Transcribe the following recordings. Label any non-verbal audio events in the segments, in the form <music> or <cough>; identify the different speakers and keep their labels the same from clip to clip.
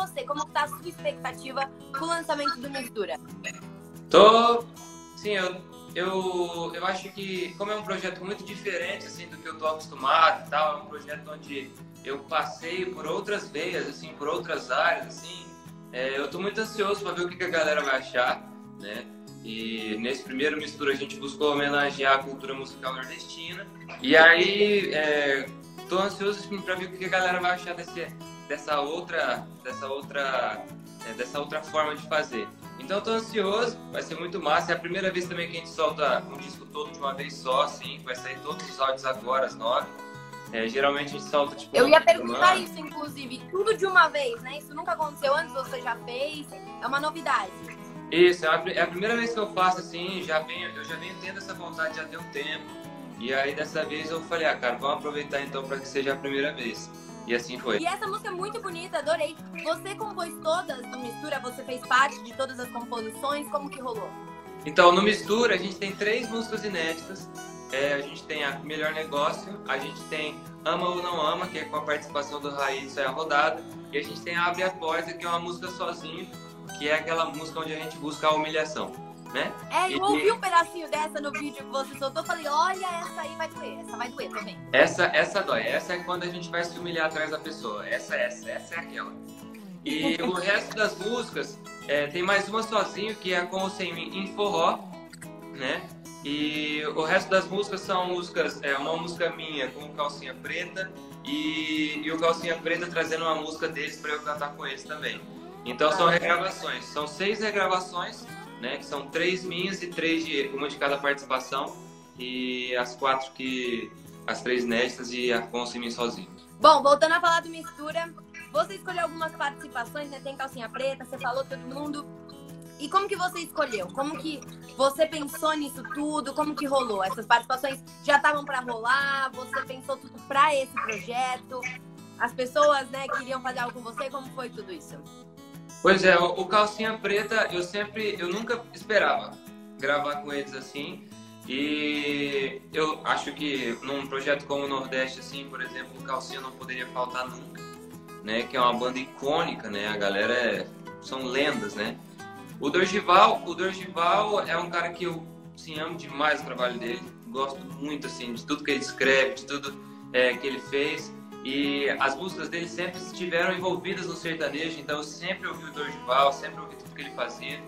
Speaker 1: você, como tá a sua expectativa com o lançamento do Mistura?
Speaker 2: Tô, sim, eu, eu, eu acho que como é um projeto muito diferente assim do que eu tô acostumado e tal, é um projeto onde eu passei por outras veias, assim, por outras áreas, assim, é, eu tô muito ansioso para ver o que, que a galera vai achar, né? E nesse primeiro mistura a gente buscou homenagear a cultura musical nordestina. E aí, é, tô ansioso para ver o que a galera vai achar desse, dessa outra, dessa outra, é, dessa outra forma de fazer. Então tô ansioso, vai ser muito massa. É a primeira vez também que a gente solta um disco todo de uma vez só, assim, vai sair todos os áudios agora, às nove. É, geralmente a gente solta tipo.
Speaker 1: Eu ia perguntar isso, inclusive, tudo de uma vez, né? Isso nunca aconteceu antes, você já fez, é uma novidade.
Speaker 2: Isso, é a, é a primeira vez que eu faço assim, já venho, eu já venho tendo essa vontade já tem um tempo. E aí dessa vez eu falei, ah, cara, vamos aproveitar então para que seja a primeira vez. E assim foi.
Speaker 1: E essa música é muito bonita, adorei. Você compôs todas no Mistura? Você fez parte de todas as composições? Como que rolou?
Speaker 2: Então, no Mistura, a gente tem três músicas inéditas. É, a gente tem a Melhor Negócio, a gente tem Ama ou Não Ama, que é com a participação do Raiz, é a rodada. E a gente tem Abre a Porta, que é uma música sozinho, que é aquela música onde a gente busca a humilhação. Né?
Speaker 1: É, eu ouvi um pedacinho dessa no vídeo que você soltou, falei, olha, essa aí vai doer, essa vai doer também.
Speaker 2: Essa, essa dói, essa é quando a gente vai se humilhar atrás da pessoa, essa, essa, essa é aquela. E <laughs> o resto das músicas, é, tem mais uma sozinho, que é com o Sem Mim em forró, né? E o resto das músicas são músicas, é uma música minha com calcinha preta e, e o calcinha preta trazendo uma música deles para eu cantar com eles também. Então são regravações, são seis regravações, né? Que são três minhas e três de uma de cada participação e as quatro que as três inéditas e a com mim sozinho.
Speaker 1: Bom, voltando a falar do mistura, você escolheu algumas participações, né? Tem calcinha preta, você falou todo mundo. E como que você escolheu? Como que você pensou nisso tudo? Como que rolou? Essas participações já estavam para rolar? Você pensou tudo para esse projeto? As pessoas, né, queriam fazer algo com você? Como foi tudo isso?
Speaker 2: Pois é, o Calcinha Preta, eu sempre, eu nunca esperava gravar com eles assim. E eu acho que num projeto como o Nordeste, assim, por exemplo, o Calcinha não poderia faltar nunca, né? Que é uma banda icônica, né? A galera é, são lendas, né? O Dorgival, o Dorgival é um cara que eu sim, amo demais o trabalho dele. Gosto muito assim de tudo que ele escreve, de tudo é, que ele fez. E as músicas dele sempre estiveram envolvidas no sertanejo, então eu sempre ouvi o Dorgival, sempre ouvi tudo que ele fazia.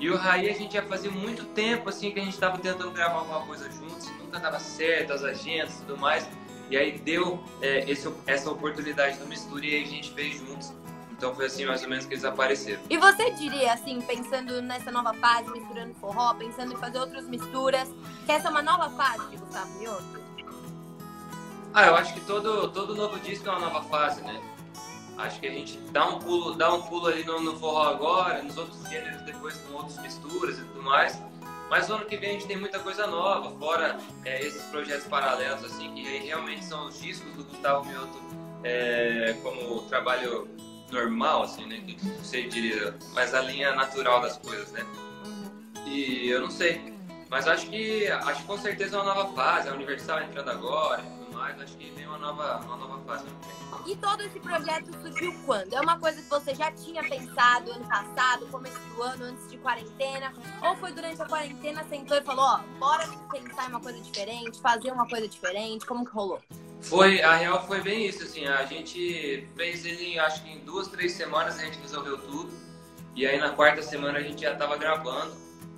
Speaker 2: E o Raí a gente já fazia muito tempo assim que a gente estava tentando gravar alguma coisa juntos, nunca dava certo, as agendas e tudo mais. E aí deu é, esse, essa oportunidade do mistura e a gente fez juntos. Então foi assim mais ou menos que eles apareceram.
Speaker 1: E você diria, assim, pensando nessa nova fase, misturando forró, pensando em fazer outras misturas, que essa é uma nova fase de Gustavo Mioto?
Speaker 2: Ah, eu acho que todo, todo novo disco é uma nova fase, né? Acho que a gente dá um pulo, dá um pulo ali no, no forró agora, nos outros gêneros depois com outras misturas e tudo mais. Mas no ano que vem a gente tem muita coisa nova, fora é, esses projetos paralelos, assim, que realmente são os discos do Gustavo Mioto é, como trabalho normal, assim, né? Que você diria, mas a linha natural das coisas, né? E eu não sei. Mas acho que acho que com certeza é uma nova fase, a Universal entrando agora mais, acho que vem uma nova, uma nova fase.
Speaker 1: E todo esse projeto surgiu quando? É uma coisa que você já tinha pensado ano passado, começo do ano, antes de quarentena? Ou foi durante a quarentena, sentou e falou, ó, bora pensar em uma coisa diferente, fazer uma coisa diferente? Como que rolou?
Speaker 2: Foi, a real foi bem isso, assim, a gente fez ele, acho que em duas, três semanas a gente resolveu tudo. E aí na quarta semana a gente já estava gravando.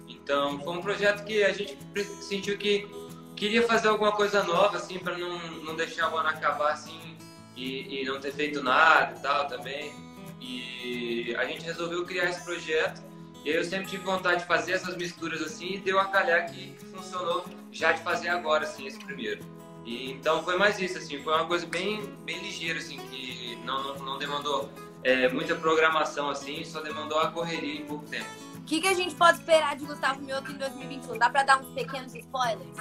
Speaker 2: Então foi um projeto que a gente sentiu que queria fazer alguma coisa nova, assim, para não, não deixar o ano acabar assim e, e não ter feito nada e tal também. E a gente resolveu criar esse projeto. E eu sempre tive vontade de fazer essas misturas assim e deu a calhar que funcionou já de fazer agora, assim, esse primeiro. E, então foi mais isso, assim, foi uma coisa bem, bem ligeira, assim, que não, não, não demandou é, muita programação, assim, só demandou a correria em pouco tempo.
Speaker 1: O que, que a gente pode esperar de Gustavo Mioto em 2021? Dá para dar uns pequenos spoilers?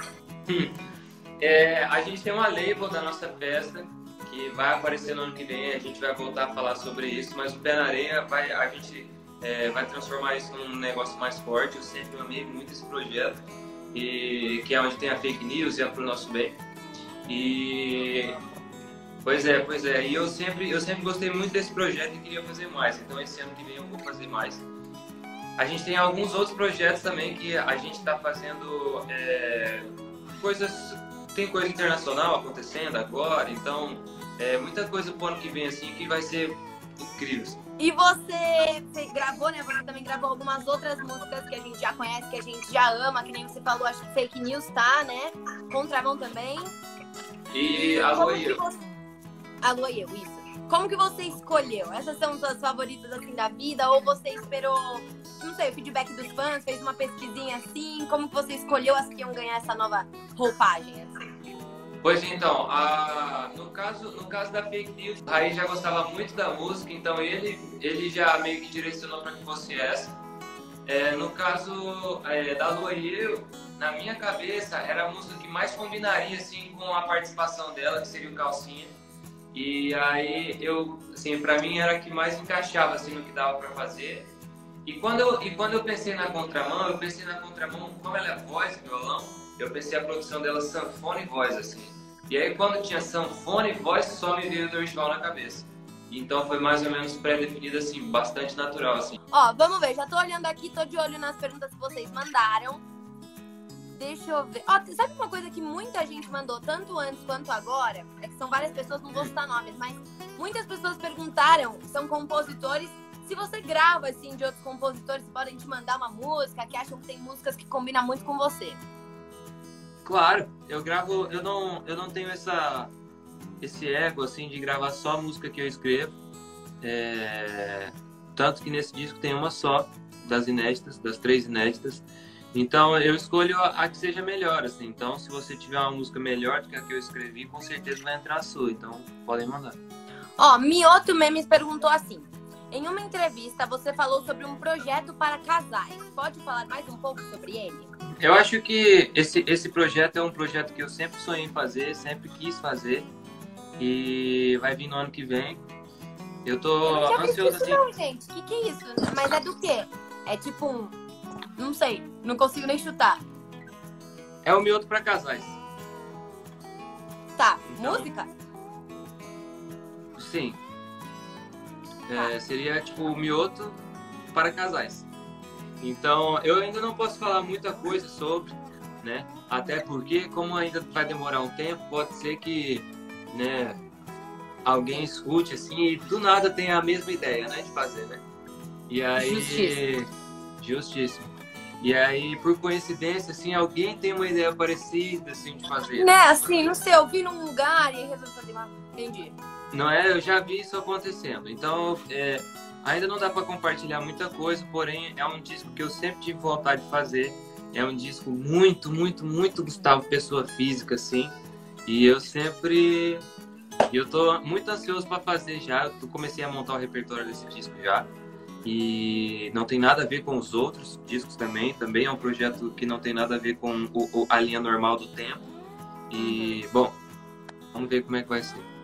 Speaker 2: é, a gente tem uma label da nossa festa que vai aparecer no ano que vem, a gente vai voltar a falar sobre isso, mas o Pé na Areia vai, a gente é, vai transformar isso num negócio mais forte. Eu sempre amei muito esse projeto, e, que é onde tem a fake news e é pro nosso bem. E Pois é, pois é. E eu sempre, eu sempre gostei muito desse projeto e queria fazer mais. Então esse ano que vem eu vou fazer mais. A gente tem alguns outros projetos também que a gente está fazendo é, coisas. Tem coisa internacional acontecendo agora, então é, muita coisa pro ano que vem assim que vai ser incrível.
Speaker 1: E você, você gravou, né? Você também gravou algumas outras músicas que a gente já conhece, que a gente já ama, que nem você falou, acho que Fake News tá, né? Contramão também.
Speaker 2: E Alô e Eu. Você...
Speaker 1: Alô e Eu, isso. Como que você escolheu? Essas são suas favoritas assim da vida? Ou você esperou, não sei, o feedback dos fãs, fez uma pesquisinha assim? Como que você escolheu as que iam ganhar essa nova roupagem? Assim?
Speaker 2: Pois então, a, no, caso, no caso da Fake News, o Raí já gostava muito da música, então ele, ele já meio que direcionou para que fosse essa. É, no caso é, da Lua e eu, na minha cabeça, era a música que mais combinaria assim, com a participação dela, que seria o Calcinha. E aí eu, assim, para mim era a que mais encaixava assim no que dava para fazer. E quando eu e quando eu pensei na contramão, eu pensei na contramão como ela é voz e violão, eu pensei a produção dela sanfona e voz assim. E aí quando tinha sanfona e voz, só me veio o Dorival na cabeça. Então foi mais ou menos pré-definido assim, bastante natural assim.
Speaker 1: Ó, vamos ver, já tô olhando aqui, tô de olho nas perguntas que vocês mandaram. Deixa eu ver. Ó, sabe uma coisa que muita gente mandou, tanto antes quanto agora? É que são várias pessoas, não vou citar nomes, mas muitas pessoas perguntaram, são compositores, se você grava, assim, de outros compositores, podem te mandar uma música, que acham que tem músicas que combinam muito com você.
Speaker 2: Claro, eu gravo, eu não, eu não tenho essa, esse ego, assim, de gravar só a música que eu escrevo. É... Tanto que nesse disco tem uma só, das inéditas, das três inéditas. Então eu escolho a, que seja melhor, assim. Então se você tiver uma música melhor do que a que eu escrevi, com certeza vai entrar a sua. Então podem mandar.
Speaker 1: Ó, Mioto Memes perguntou assim: em uma entrevista você falou sobre um projeto para casais. Pode falar mais um pouco sobre ele?
Speaker 2: Eu acho que esse, esse projeto é um projeto que eu sempre sonhei em fazer, sempre quis fazer. E vai vir no ano que vem. Eu tô eu ansioso assim.
Speaker 1: Não, gente. O que, que é isso? Mas é do quê? É tipo um não sei, não consigo nem chutar.
Speaker 2: É o mioto para casais.
Speaker 1: Tá, então, música?
Speaker 2: Sim. É, tá. seria tipo o mioto para casais. Então, eu ainda não posso falar muita coisa sobre, né? Até porque, como ainda vai demorar um tempo, pode ser que, né, alguém escute assim e do nada tenha a mesma ideia, né, de fazer, né? E aí, justíssimo. justíssimo. E aí, por coincidência, assim, alguém tem uma ideia parecida, assim, de fazer.
Speaker 1: Né, assim, não sei, eu vi num lugar e resolvi fazer uma... Entendi.
Speaker 2: Não é? Eu já vi isso acontecendo. Então, é, ainda não dá para compartilhar muita coisa, porém, é um disco que eu sempre tive vontade de fazer. É um disco muito, muito, muito Gustavo Pessoa Física, assim. E eu sempre... Eu tô muito ansioso para fazer já. Eu comecei a montar o repertório desse disco já e não tem nada a ver com os outros discos também. Também é um projeto que não tem nada a ver com o, a linha normal do tempo. E, bom, vamos ver como é que vai ser.